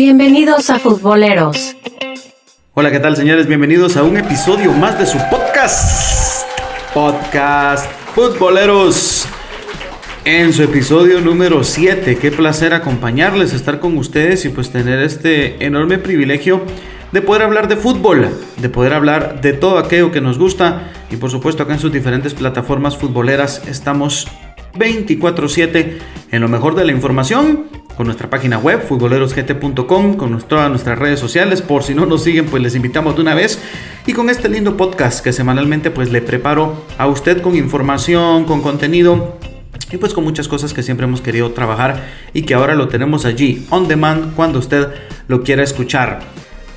Bienvenidos a Futboleros. Hola, ¿qué tal señores? Bienvenidos a un episodio más de su podcast. Podcast Futboleros. En su episodio número 7. Qué placer acompañarles, estar con ustedes y pues tener este enorme privilegio de poder hablar de fútbol, de poder hablar de todo aquello que nos gusta y por supuesto acá en sus diferentes plataformas futboleras estamos 24/7 en lo mejor de la información con nuestra página web futbolerosgt.com, con todas nuestras redes sociales, por si no nos siguen pues les invitamos de una vez y con este lindo podcast que semanalmente pues le preparo a usted con información, con contenido y pues con muchas cosas que siempre hemos querido trabajar y que ahora lo tenemos allí on demand cuando usted lo quiera escuchar.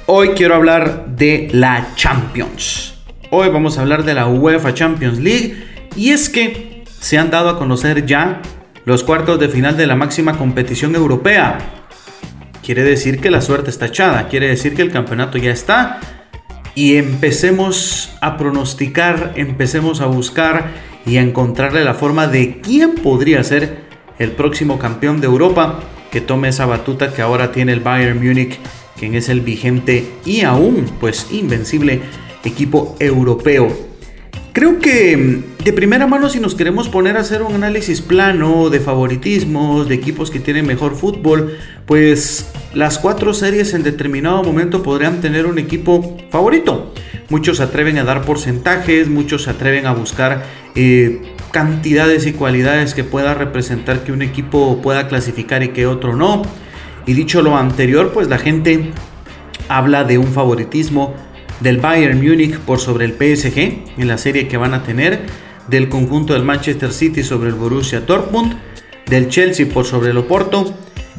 Hoy quiero hablar de la Champions. Hoy vamos a hablar de la UEFA Champions League y es que se han dado a conocer ya los cuartos de final de la máxima competición europea. Quiere decir que la suerte está echada, quiere decir que el campeonato ya está y empecemos a pronosticar, empecemos a buscar y a encontrarle la forma de quién podría ser el próximo campeón de Europa que tome esa batuta que ahora tiene el Bayern Múnich quien es el vigente y aún pues invencible equipo europeo. Creo que mm, de primera mano si nos queremos poner a hacer un análisis plano de favoritismos, de equipos que tienen mejor fútbol, pues las cuatro series en determinado momento podrían tener un equipo favorito. Muchos se atreven a dar porcentajes, muchos se atreven a buscar eh, cantidades y cualidades que pueda representar que un equipo pueda clasificar y que otro no. Y dicho lo anterior, pues la gente habla de un favoritismo del Bayern Múnich por sobre el PSG en la serie que van a tener, del conjunto del Manchester City sobre el Borussia Dortmund, del Chelsea por sobre el Oporto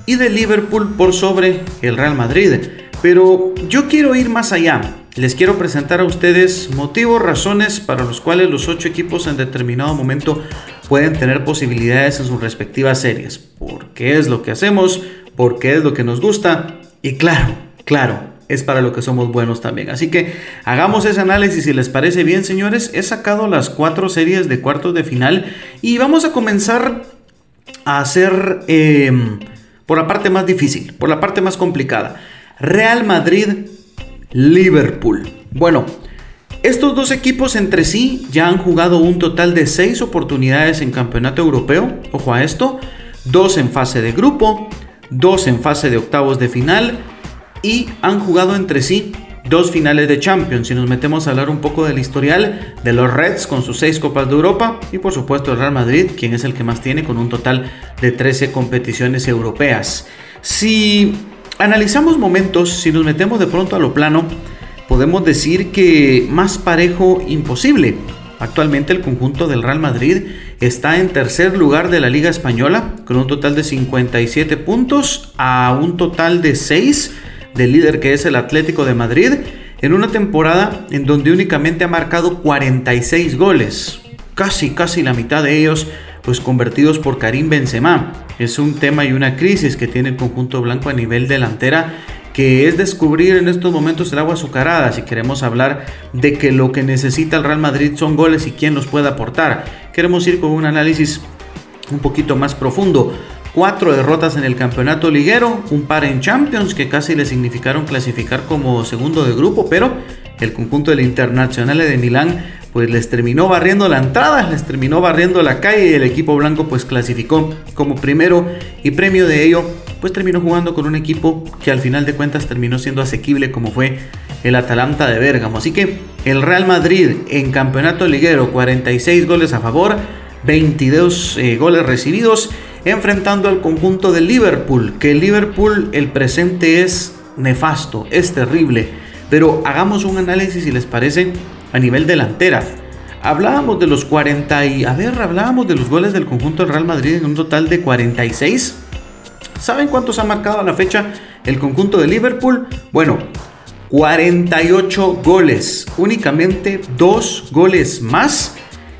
y del Liverpool por sobre el Real Madrid. Pero yo quiero ir más allá. Les quiero presentar a ustedes motivos, razones para los cuales los ocho equipos en determinado momento pueden tener posibilidades en sus respectivas series. Porque es lo que hacemos, porque es lo que nos gusta y claro, claro, es para lo que somos buenos también. Así que hagamos ese análisis si les parece bien, señores. He sacado las cuatro series de cuartos de final y vamos a comenzar a hacer em, por la parte más difícil, por la parte más complicada. Real Madrid, Liverpool. Bueno, estos dos equipos entre sí ya han jugado un total de seis oportunidades en campeonato europeo. Ojo a esto. Dos en fase de grupo, dos en fase de octavos de final y han jugado entre sí dos finales de Champions. Si nos metemos a hablar un poco del historial de los Reds con sus seis Copas de Europa y por supuesto el Real Madrid, quien es el que más tiene con un total de 13 competiciones europeas. Si analizamos momentos, si nos metemos de pronto a lo plano, podemos decir que más parejo imposible. Actualmente el conjunto del Real Madrid está en tercer lugar de la Liga Española con un total de 57 puntos a un total de 6 del líder que es el Atlético de Madrid en una temporada en donde únicamente ha marcado 46 goles, casi casi la mitad de ellos pues convertidos por Karim Benzema. Es un tema y una crisis que tiene el conjunto blanco a nivel delantera que es descubrir en estos momentos el agua azucarada, si queremos hablar de que lo que necesita el Real Madrid son goles y quién los puede aportar. Queremos ir con un análisis un poquito más profundo. Cuatro derrotas en el campeonato liguero, un par en Champions que casi le significaron clasificar como segundo de grupo, pero el conjunto del Internacional de Milán pues les terminó barriendo la entrada, les terminó barriendo la calle y el equipo blanco pues clasificó como primero y premio de ello pues terminó jugando con un equipo que al final de cuentas terminó siendo asequible como fue el Atalanta de Bérgamo. Así que el Real Madrid en campeonato liguero 46 goles a favor, 22 eh, goles recibidos enfrentando al conjunto de Liverpool, que Liverpool el presente es nefasto, es terrible, pero hagamos un análisis si les parece a nivel delantera. Hablábamos de los 40 y... A ver, hablábamos de los goles del conjunto del Real Madrid en un total de 46. ¿Saben cuántos ha marcado a la fecha el conjunto de Liverpool? Bueno, 48 goles. Únicamente dos goles más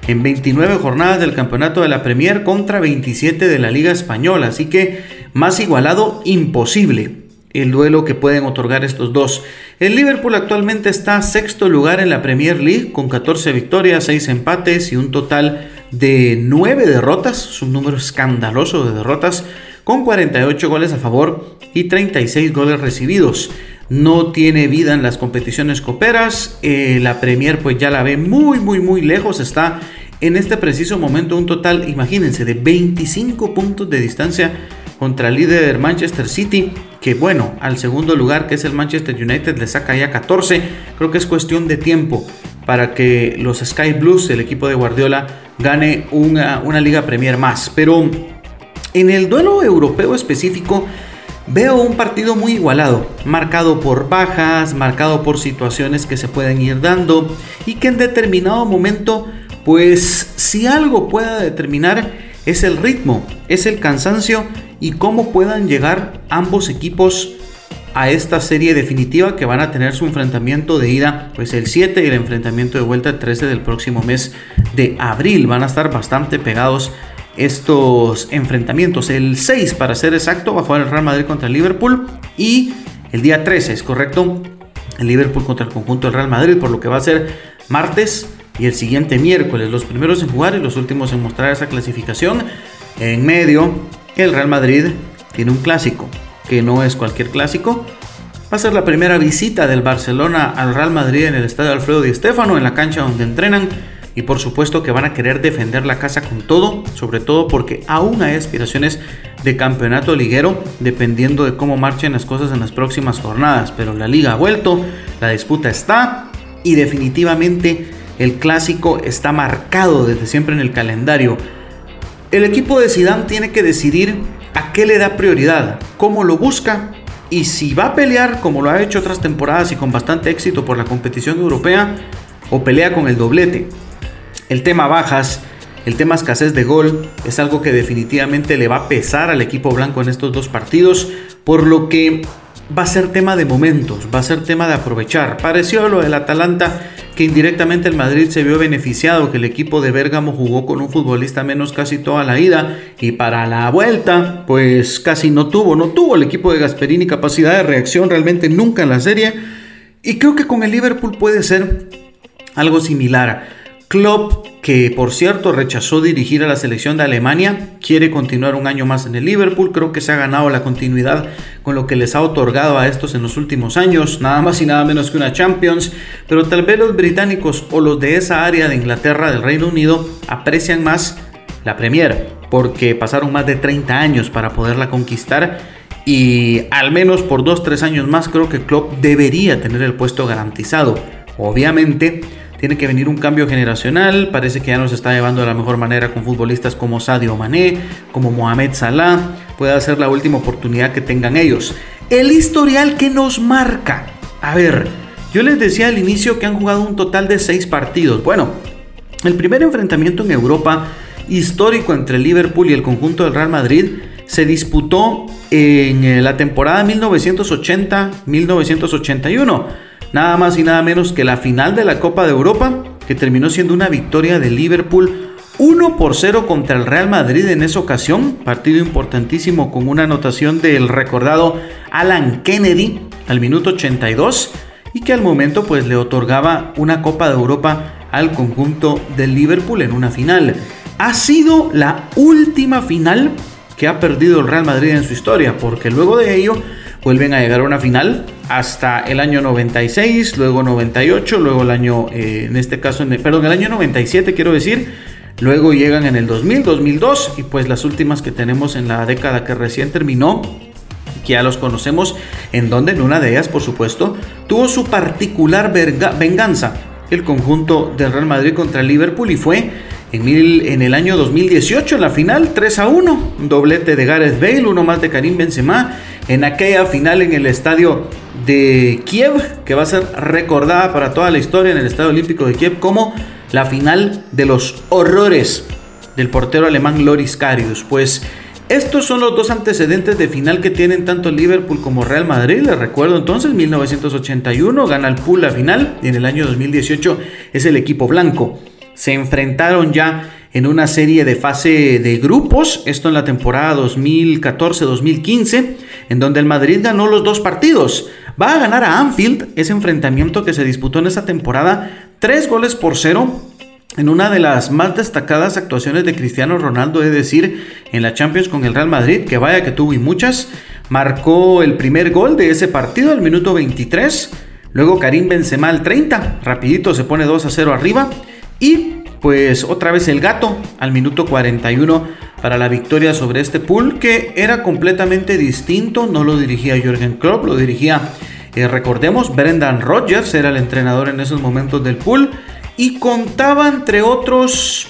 en 29 jornadas del campeonato de la Premier contra 27 de la Liga Española. Así que más igualado imposible el duelo que pueden otorgar estos dos. El Liverpool actualmente está sexto lugar en la Premier League con 14 victorias, 6 empates y un total de 9 derrotas. Es un número escandaloso de derrotas con 48 goles a favor y 36 goles recibidos. No tiene vida en las competiciones coperas. Eh, la Premier pues ya la ve muy muy muy lejos. Está en este preciso momento un total, imagínense, de 25 puntos de distancia contra el líder Manchester City, que bueno, al segundo lugar que es el Manchester United le saca ya 14. Creo que es cuestión de tiempo para que los Sky Blues, el equipo de Guardiola, gane una, una Liga Premier más. Pero en el duelo europeo específico, Veo un partido muy igualado, marcado por bajas, marcado por situaciones que se pueden ir dando y que en determinado momento, pues si algo pueda determinar es el ritmo, es el cansancio y cómo puedan llegar ambos equipos a esta serie definitiva que van a tener su enfrentamiento de ida pues el 7 y el enfrentamiento de vuelta el 13 del próximo mes de abril. Van a estar bastante pegados estos enfrentamientos. El 6 para ser exacto va a jugar el Real Madrid contra el Liverpool y el día 13 es correcto el Liverpool contra el conjunto del Real Madrid por lo que va a ser martes y el siguiente miércoles. Los primeros en jugar y los últimos en mostrar esa clasificación. En medio el Real Madrid tiene un clásico que no es cualquier clásico. Va a ser la primera visita del Barcelona al Real Madrid en el estadio Alfredo Di Stéfano, en la cancha donde entrenan. Y por supuesto que van a querer defender la casa con todo, sobre todo porque aún hay aspiraciones de campeonato liguero, dependiendo de cómo marchen las cosas en las próximas jornadas. Pero la liga ha vuelto, la disputa está y definitivamente el clásico está marcado desde siempre en el calendario. El equipo de Zidane tiene que decidir a qué le da prioridad, cómo lo busca y si va a pelear como lo ha hecho otras temporadas y con bastante éxito por la competición europea o pelea con el doblete. El tema bajas, el tema escasez de gol es algo que definitivamente le va a pesar al equipo blanco en estos dos partidos, por lo que va a ser tema de momentos, va a ser tema de aprovechar. Pareció lo del Atalanta que indirectamente el Madrid se vio beneficiado, que el equipo de Bérgamo jugó con un futbolista menos casi toda la ida y para la vuelta pues casi no tuvo, no tuvo el equipo de Gasperini capacidad de reacción realmente nunca en la serie y creo que con el Liverpool puede ser algo similar. Klopp, que por cierto rechazó dirigir a la selección de Alemania, quiere continuar un año más en el Liverpool. Creo que se ha ganado la continuidad con lo que les ha otorgado a estos en los últimos años, nada más y nada menos que una Champions. Pero tal vez los británicos o los de esa área de Inglaterra, del Reino Unido, aprecian más la Premier, porque pasaron más de 30 años para poderla conquistar. Y al menos por 2-3 años más creo que Klopp debería tener el puesto garantizado. Obviamente, tiene que venir un cambio generacional. Parece que ya nos está llevando de la mejor manera con futbolistas como Sadio Mané, como Mohamed Salah. Puede ser la última oportunidad que tengan ellos. El historial que nos marca. A ver, yo les decía al inicio que han jugado un total de seis partidos. Bueno, el primer enfrentamiento en Europa histórico entre Liverpool y el conjunto del Real Madrid se disputó en la temporada 1980-1981 nada más y nada menos que la final de la Copa de Europa, que terminó siendo una victoria de Liverpool 1 por 0 contra el Real Madrid en esa ocasión, partido importantísimo con una anotación del recordado Alan Kennedy al minuto 82 y que al momento pues le otorgaba una Copa de Europa al conjunto del Liverpool en una final. Ha sido la última final que ha perdido el Real Madrid en su historia, porque luego de ello vuelven a llegar a una final hasta el año 96, luego 98, luego el año, eh, en este caso, en el, perdón, el año 97 quiero decir, luego llegan en el 2000, 2002 y pues las últimas que tenemos en la década que recién terminó, que ya los conocemos, en donde en una de ellas, por supuesto, tuvo su particular venganza. El conjunto del Real Madrid contra el Liverpool y fue en, el año 2018 en la final 3 a 1, un doblete de Gareth Bale, uno más de Karim Benzema en aquella final en el estadio de Kiev, que va a ser recordada para toda la historia en el Estadio Olímpico de Kiev como la final de los horrores del portero alemán Loris Karius. Pues estos son los dos antecedentes de final que tienen tanto Liverpool como Real Madrid. Les recuerdo entonces, 1981 gana el pool la final y en el año 2018 es el equipo blanco. Se enfrentaron ya en una serie de fase de grupos, esto en la temporada 2014-2015, en donde el Madrid ganó los dos partidos. Va a ganar a Anfield ese enfrentamiento que se disputó en esa temporada, tres goles por cero en una de las más destacadas actuaciones de Cristiano Ronaldo, es decir, en la Champions con el Real Madrid, que vaya que tuvo y muchas, marcó el primer gol de ese partido al minuto 23, luego Karim Benzema al 30, rapidito se pone 2 a 0 arriba y pues otra vez el gato al minuto 41 para la victoria sobre este pool que era completamente distinto, no lo dirigía Jürgen Klopp, lo dirigía, eh, recordemos, Brendan Rodgers era el entrenador en esos momentos del pool y contaba entre otros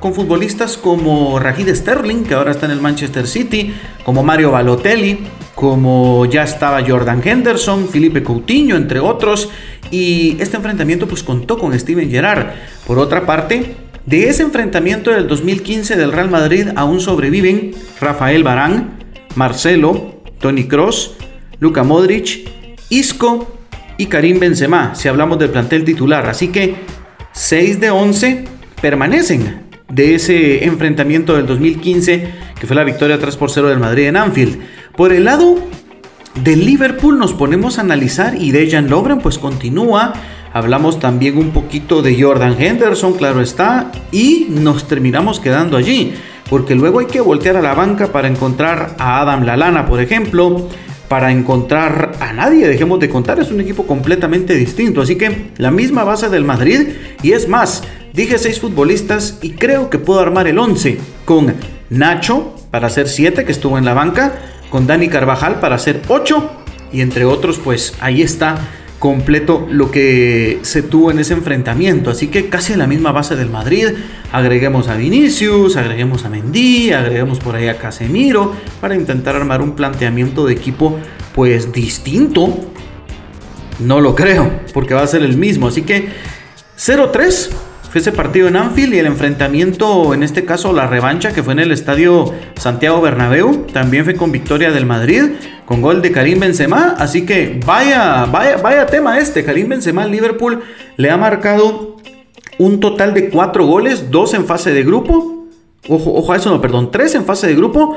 con futbolistas como Rajid Sterling, que ahora está en el Manchester City, como Mario Balotelli, como ya estaba Jordan Henderson, Felipe Coutinho, entre otros, y este enfrentamiento pues contó con Steven Gerrard. Por otra parte, de ese enfrentamiento del 2015 del Real Madrid aún sobreviven Rafael Barán, Marcelo, Tony Cross, Luka Modric, Isco y Karim Benzema, si hablamos del plantel titular. Así que 6 de 11 permanecen de ese enfrentamiento del 2015, que fue la victoria 3 por 0 del Madrid en Anfield. Por el lado del Liverpool nos ponemos a analizar y Dejan Lovren pues continúa. Hablamos también un poquito de Jordan Henderson, claro está, y nos terminamos quedando allí, porque luego hay que voltear a la banca para encontrar a Adam Lalana, por ejemplo, para encontrar a nadie, dejemos de contar, es un equipo completamente distinto, así que la misma base del Madrid, y es más, dije seis futbolistas y creo que puedo armar el 11 con Nacho para hacer 7 que estuvo en la banca, con Dani Carvajal para hacer 8 y entre otros pues ahí está completo lo que se tuvo en ese enfrentamiento. Así que casi a la misma base del Madrid. Agreguemos a Vinicius, agreguemos a Mendy, agreguemos por ahí a Casemiro para intentar armar un planteamiento de equipo pues distinto. No lo creo, porque va a ser el mismo. Así que 0-3 ese partido en Anfield y el enfrentamiento, en este caso la revancha que fue en el estadio Santiago Bernabéu, también fue con victoria del Madrid, con gol de Karim Benzema, así que vaya, vaya, vaya tema este, Karim Benzema al Liverpool le ha marcado un total de cuatro goles, dos en fase de grupo, ojo, ojo a eso no, perdón, tres en fase de grupo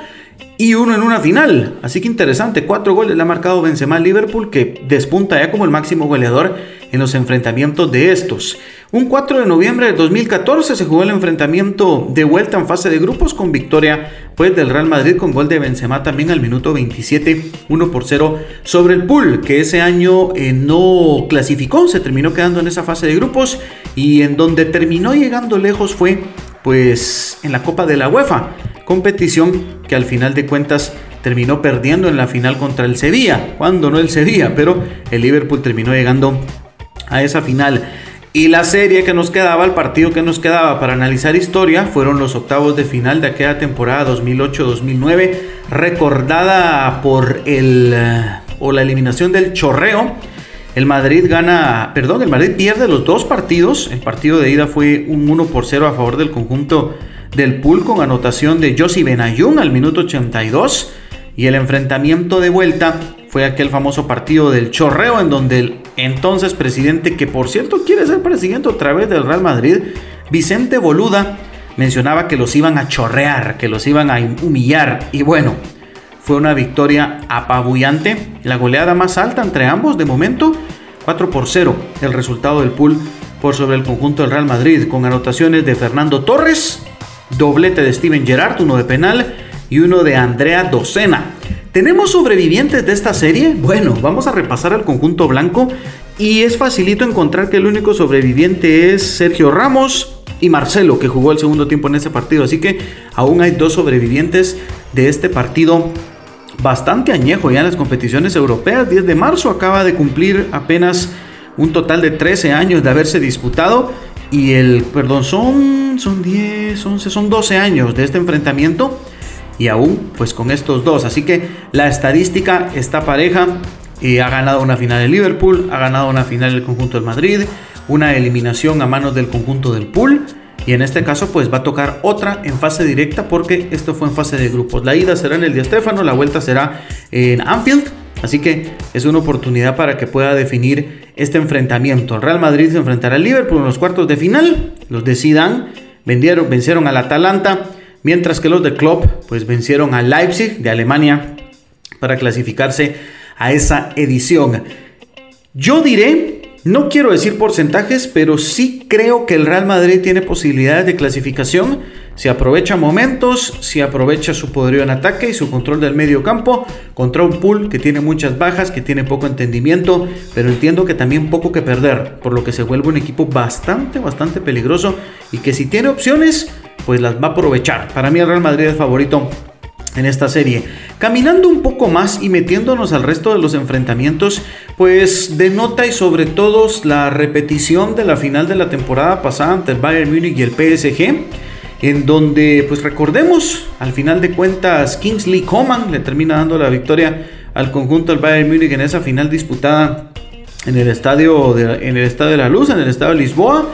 y uno en una final. Así que interesante, cuatro goles le ha marcado Benzema al Liverpool que despunta ya como el máximo goleador en los enfrentamientos de estos. Un 4 de noviembre de 2014 se jugó el enfrentamiento de vuelta en fase de grupos con victoria pues del Real Madrid con gol de Benzema también al minuto 27, 1 por 0 sobre el Pool, que ese año eh, no clasificó, se terminó quedando en esa fase de grupos y en donde terminó llegando lejos fue pues en la Copa de la UEFA, competición que al final de cuentas terminó perdiendo en la final contra el Sevilla, cuando no el Sevilla, pero el Liverpool terminó llegando a esa final. Y la serie que nos quedaba, el partido que nos quedaba para analizar historia, fueron los octavos de final de aquella temporada 2008-2009, recordada por el o la eliminación del Chorreo. El Madrid gana, perdón, el Madrid pierde los dos partidos. El partido de ida fue un 1 por 0 a favor del conjunto del Pool con anotación de Josi Benayoun al minuto 82. Y el enfrentamiento de vuelta fue aquel famoso partido del chorreo en donde el entonces presidente, que por cierto quiere ser presidente otra vez del Real Madrid, Vicente Boluda, mencionaba que los iban a chorrear, que los iban a humillar. Y bueno, fue una victoria apabullante, la goleada más alta entre ambos de momento, 4 por 0, el resultado del pool por sobre el conjunto del Real Madrid, con anotaciones de Fernando Torres, doblete de Steven Gerrard, uno de penal y uno de Andrea Docena. ¿Tenemos sobrevivientes de esta serie? Bueno, vamos a repasar al conjunto blanco y es facilito encontrar que el único sobreviviente es Sergio Ramos y Marcelo, que jugó el segundo tiempo en ese partido. Así que aún hay dos sobrevivientes de este partido bastante añejo ya en las competiciones europeas. 10 de marzo acaba de cumplir apenas un total de 13 años de haberse disputado. Y el, perdón, son, son 10, 11, son 12 años de este enfrentamiento y aún pues con estos dos. Así que la estadística está pareja. y ha ganado una final el Liverpool, ha ganado una final el conjunto del Madrid, una eliminación a manos del conjunto del Pool. Y en este caso pues va a tocar otra en fase directa porque esto fue en fase de grupos. La ida será en el Di Stéfano, la vuelta será en Anfield. Así que es una oportunidad para que pueda definir este enfrentamiento. El Real Madrid se enfrentará al Liverpool en los cuartos de final. Los decidan vendieron, vencieron al Atalanta mientras que los de Klopp pues vencieron a Leipzig de Alemania para clasificarse a esa edición. Yo diré no quiero decir porcentajes, pero sí creo que el Real Madrid tiene posibilidades de clasificación si aprovecha momentos, si aprovecha su poderío en ataque y su control del medio campo contra un pool que tiene muchas bajas, que tiene poco entendimiento, pero entiendo que también poco que perder, por lo que se vuelve un equipo bastante, bastante peligroso y que si tiene opciones, pues las va a aprovechar. Para mí el Real Madrid es favorito en esta serie. Caminando un poco más y metiéndonos al resto de los enfrentamientos, pues denota y sobre todo la repetición de la final de la temporada pasada ante el Bayern Múnich y el PSG, en donde pues recordemos, al final de cuentas Kingsley Coman le termina dando la victoria al conjunto del Bayern Múnich en esa final disputada en el estadio de, en el estadio de la Luz, en el estadio de Lisboa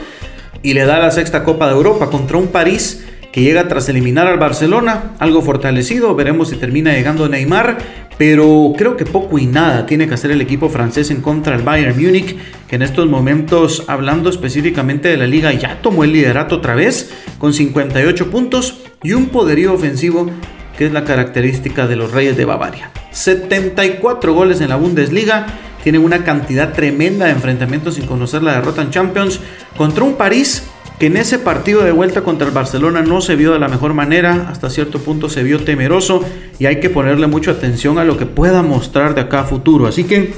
y le da la sexta Copa de Europa contra un París que llega tras eliminar al Barcelona, algo fortalecido, veremos si termina llegando Neymar, pero creo que poco y nada tiene que hacer el equipo francés en contra del Bayern Múnich, que en estos momentos, hablando específicamente de la liga, ya tomó el liderato otra vez, con 58 puntos y un poderío ofensivo que es la característica de los Reyes de Bavaria. 74 goles en la Bundesliga, tienen una cantidad tremenda de enfrentamientos sin conocer la derrota en Champions contra un París que en ese partido de vuelta contra el Barcelona no se vio de la mejor manera, hasta cierto punto se vio temeroso y hay que ponerle mucha atención a lo que pueda mostrar de acá a futuro. Así que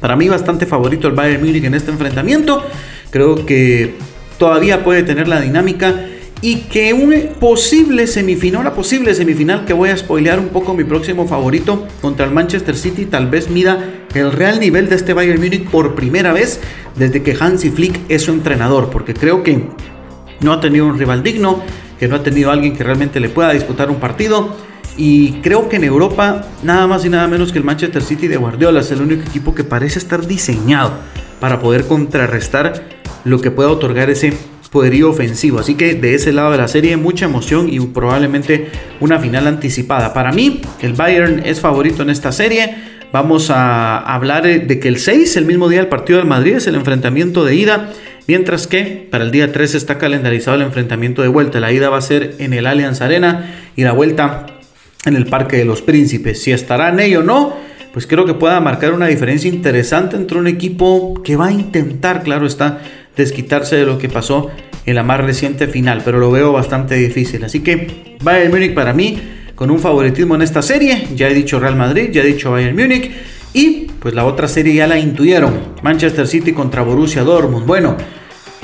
para mí bastante favorito el Bayern Múnich en este enfrentamiento. Creo que todavía puede tener la dinámica y que un posible semifinal, una posible semifinal que voy a spoilear un poco mi próximo favorito contra el Manchester City, tal vez mida el real nivel de este Bayern Múnich por primera vez desde que Hansi Flick es su entrenador, porque creo que no ha tenido un rival digno, que no ha tenido alguien que realmente le pueda disputar un partido. Y creo que en Europa, nada más y nada menos que el Manchester City de Guardiola es el único equipo que parece estar diseñado para poder contrarrestar lo que pueda otorgar ese poderío ofensivo. Así que de ese lado de la serie, mucha emoción y probablemente una final anticipada. Para mí, el Bayern es favorito en esta serie. Vamos a hablar de que el 6, el mismo día del partido del Madrid, es el enfrentamiento de ida. Mientras que para el día 3 está calendarizado el enfrentamiento de vuelta. La ida va a ser en el Allianz Arena y la vuelta en el Parque de los Príncipes. Si estará Ney o no, pues creo que pueda marcar una diferencia interesante entre un equipo que va a intentar, claro está, desquitarse de lo que pasó en la más reciente final, pero lo veo bastante difícil. Así que Bayern Múnich para mí con un favoritismo en esta serie. Ya he dicho Real Madrid, ya he dicho Bayern Múnich. Y pues la otra serie ya la intuyeron. Manchester City contra Borussia Dortmund. Bueno,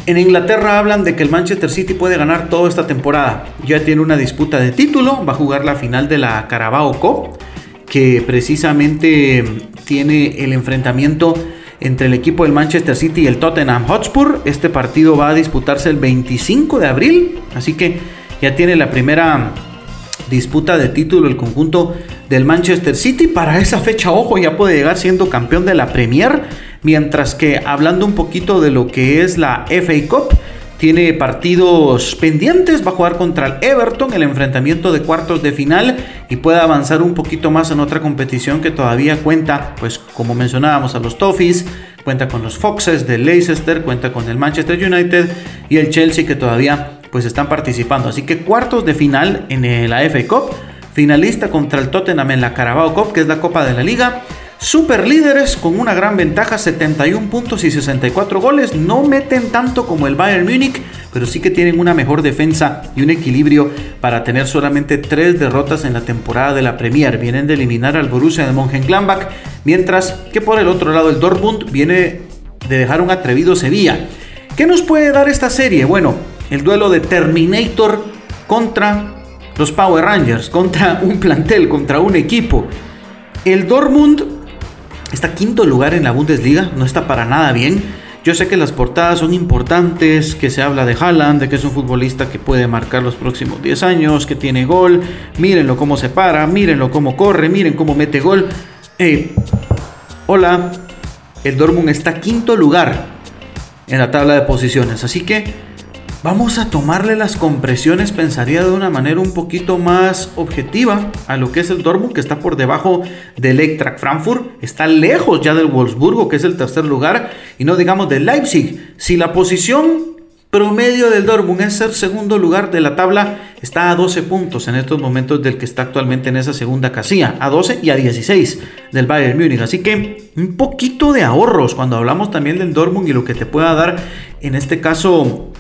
en Inglaterra hablan de que el Manchester City puede ganar toda esta temporada. Ya tiene una disputa de título, va a jugar la final de la Carabao Cup, que precisamente tiene el enfrentamiento entre el equipo del Manchester City y el Tottenham Hotspur. Este partido va a disputarse el 25 de abril, así que ya tiene la primera disputa de título el conjunto del Manchester City. Para esa fecha, ojo, ya puede llegar siendo campeón de la Premier, mientras que hablando un poquito de lo que es la FA Cup, tiene partidos pendientes, va a jugar contra el Everton, el enfrentamiento de cuartos de final y puede avanzar un poquito más en otra competición que todavía cuenta, pues como mencionábamos a los Toffees, cuenta con los Foxes de Leicester, cuenta con el Manchester United y el Chelsea que todavía pues están participando. Así que cuartos de final en la FA Cup, finalista contra el Tottenham en la Carabao Cup, que es la Copa de la Liga Super líderes con una gran ventaja, 71 puntos y 64 goles. No meten tanto como el Bayern Múnich, pero sí que tienen una mejor defensa y un equilibrio para tener solamente tres derrotas en la temporada de la Premier. Vienen de eliminar al Borussia de Mönchengladbach, mientras que por el otro lado el Dortmund viene de dejar un atrevido Sevilla. ¿Qué nos puede dar esta serie? Bueno, el duelo de Terminator contra los Power Rangers, contra un plantel, contra un equipo. El Dortmund Está quinto lugar en la Bundesliga, no está para nada bien. Yo sé que las portadas son importantes, que se habla de Haaland, de que es un futbolista que puede marcar los próximos 10 años, que tiene gol. Mírenlo cómo se para, mírenlo cómo corre, miren cómo mete gol. hola, el Dortmund está quinto lugar en la tabla de posiciones, así que Vamos a tomarle las compresiones, pensaría de una manera un poquito más objetiva a lo que es el Dortmund, que está por debajo del Eintracht Frankfurt, está lejos ya del Wolfsburgo, que es el tercer lugar, y no digamos del Leipzig. Si la posición promedio del Dortmund es ser segundo lugar de la tabla, está a 12 puntos en estos momentos del que está actualmente en esa segunda casilla, a 12 y a 16 del Bayern Múnich. Así que un poquito de ahorros cuando hablamos también del Dortmund y lo que te pueda dar en este caso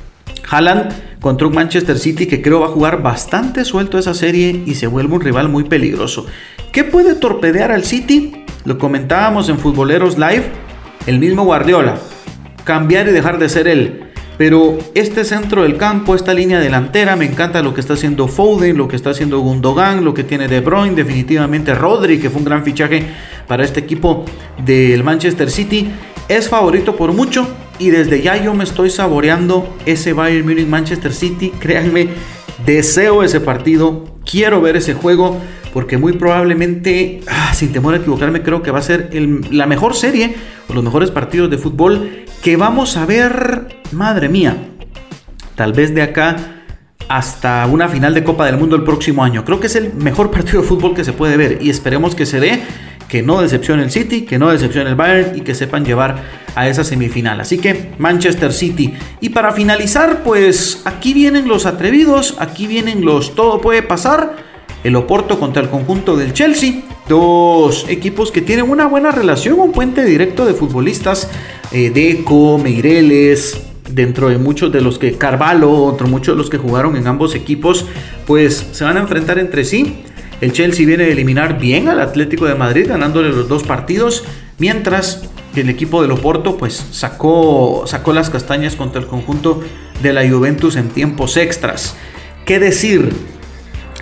Haaland contra un Manchester City que creo va a jugar bastante suelto esa serie y se vuelve un rival muy peligroso. ¿Qué puede torpedear al City? Lo comentábamos en Futboleros Live, el mismo Guardiola. Cambiar y dejar de ser él. Pero este centro del campo, esta línea delantera, me encanta lo que está haciendo Foden, lo que está haciendo Gundogan, lo que tiene De Bruyne, definitivamente Rodri, que fue un gran fichaje para este equipo del Manchester City. Es favorito por mucho y desde ya yo me estoy saboreando ese Bayern Munich Manchester City. Créanme, deseo ese partido, quiero ver ese juego porque muy probablemente, ah, sin temor a equivocarme, creo que va a ser la mejor serie o los mejores partidos de fútbol que vamos a ver, madre mía, tal vez de acá hasta una final de Copa del Mundo el próximo año. Creo que es el mejor partido de fútbol que se puede ver y esperemos que se dé, que no decepcione el City, que no decepcione el Bayern y que sepan llevar a esa semifinal. Así que Manchester City. Y para finalizar, pues aquí vienen los atrevidos, aquí vienen los todo puede pasar el Oporto contra el conjunto del Chelsea. Dos equipos que tienen una buena relación, un puente directo de futbolistas. Eh, Deco, Meireles, dentro de muchos de los que Carvalho, entre muchos de los que jugaron en ambos equipos, pues se van a enfrentar entre sí. El Chelsea viene de eliminar bien al Atlético de Madrid, ganándole los dos partidos, mientras que el equipo del Oporto pues sacó, sacó las castañas contra el conjunto de la Juventus en tiempos extras. ¿Qué decir?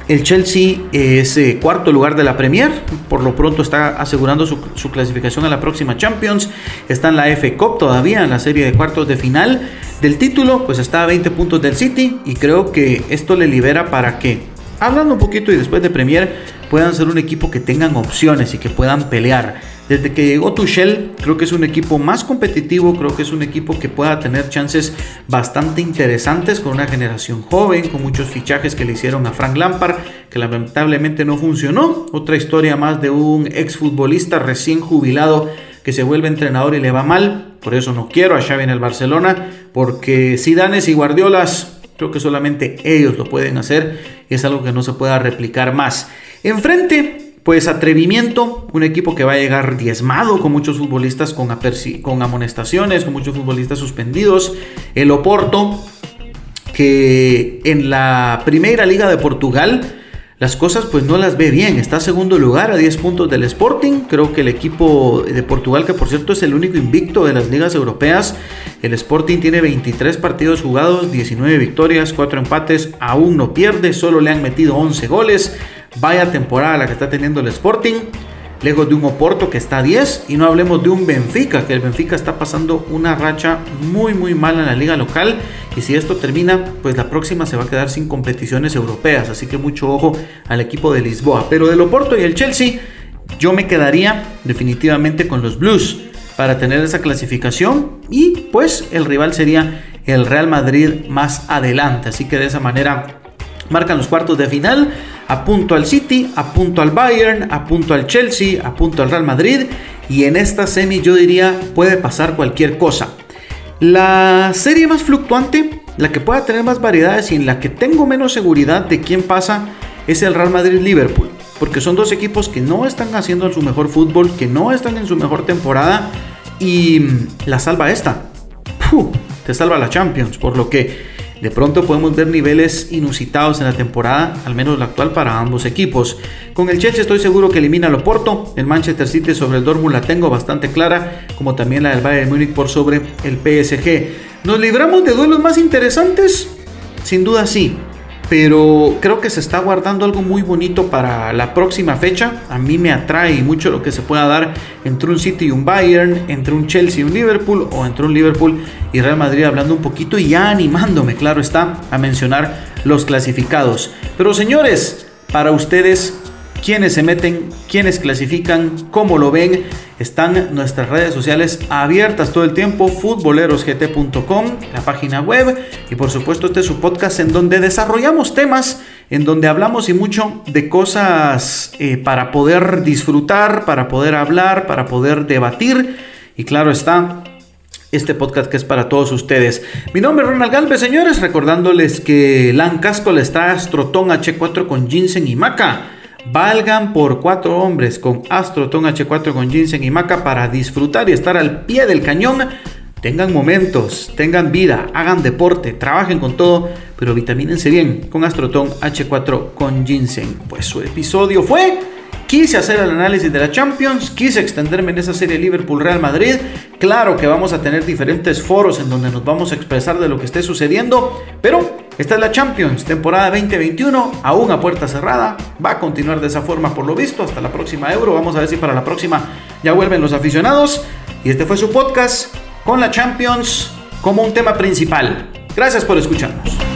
El Chelsea es eh, cuarto lugar de la Premier, por lo pronto está asegurando su, clasificación a la próxima Champions, está en la FA Cup todavía, en la serie de cuartos de final del título, pues está a 20 puntos del City y creo que esto le libera para que, hablando un poquito y después de Premier, puedan ser un equipo que tengan opciones y que puedan pelear. Desde que llegó Tuchel, creo que es un equipo más competitivo, creo que es un equipo que pueda tener chances bastante interesantes con una generación joven, con muchos fichajes que le hicieron a Frank Lampard, que lamentablemente no funcionó. Otra historia más de un exfutbolista recién jubilado que se vuelve entrenador y le va mal. Por eso no quiero a Xavi en el Barcelona, porque Zidanes y Guardiolas creo que solamente ellos lo pueden hacer y es algo que no se pueda replicar más. Enfrente pues atrevimiento, un equipo que va a llegar diezmado con muchos futbolistas con, con amonestaciones, con muchos futbolistas suspendidos. El Oporto, que en la primera liga de Portugal las cosas pues no las ve bien. Está segundo lugar a 10 puntos del Sporting. Creo que el equipo de Portugal, que por cierto es el único invicto de las ligas europeas, el Sporting tiene 23 partidos jugados, 19 victorias, 4 empates, aún no pierde, solo le han metido 11 goles. Vaya temporada la que está teniendo el Sporting. Lejos de un Oporto que está a 10 y no hablemos de un Benfica, que el Benfica está pasando una racha muy muy mala en la liga local y si esto termina, pues la próxima se va a quedar sin competiciones europeas, así que mucho ojo al equipo de Lisboa. Pero del Oporto y el Chelsea, yo me quedaría definitivamente con los Blues para tener esa clasificación y pues el rival sería el Real Madrid más adelante, así que de esa manera marcan los cuartos de final apunto al City, apunto al Bayern, apunto al Chelsea, apunto al Real Madrid y en esta semi yo diría puede pasar cualquier cosa. La serie más fluctuante, la que pueda tener más variedades y en la que tengo menos seguridad de quién pasa es el Real Madrid-Liverpool, porque son dos equipos que no están haciendo su mejor fútbol, que no están en su mejor temporada y la salva esta. te salva la Champions, por lo que de pronto podemos ver niveles inusitados en la temporada, al menos la actual para ambos equipos. Con el Chelsea estoy seguro que elimina al Oporto, el Manchester City sobre el Dortmund la tengo bastante clara, como también la del Bayern Múnich por sobre el PSG. ¿Nos libramos de duelos más interesantes? Sin duda sí pero creo que se está guardando algo muy bonito para la próxima fecha. A mí me atrae mucho lo que se pueda dar entre un City y un Bayern, entre un Chelsea y un Liverpool, o entre un Liverpool y Real Madrid, hablando un poquito y ya animándome, claro está, a mencionar los clasificados. Pero señores, para ustedes, quiénes se meten, quiénes clasifican, cómo lo ven. Están nuestras redes sociales abiertas todo el tiempo, futbolerosgt.com, la página web y por supuesto este es su podcast en donde desarrollamos temas, en donde hablamos y mucho de cosas eh, para poder disfrutar, para poder hablar, para poder debatir y claro está, este podcast que es para todos ustedes. Mi nombre es Ronald Galvez, señores, recordándoles que Lancasco le está Astroton H4 con ginseng y maca. Valgan por cuatro hombres con Astroton H4 con ginseng y maca para disfrutar y estar al pie del cañón. Tengan momentos, tengan vida, hagan deporte, trabajen con todo, pero vitamínense bien con Astroton H4 con ginseng. Pues su episodio fue Quise hacer el análisis de la Champions, quise extenderme en esa serie Liverpool-Real Madrid. Claro que vamos a tener diferentes foros en donde nos vamos a expresar de lo que esté sucediendo, pero esta es la Champions, temporada 2021, aún a puerta cerrada. Va a continuar de esa forma por lo visto hasta la próxima Euro. Vamos a ver si para la próxima ya vuelven los aficionados. Y este fue su podcast con la Champions como un tema principal. Gracias por escucharnos.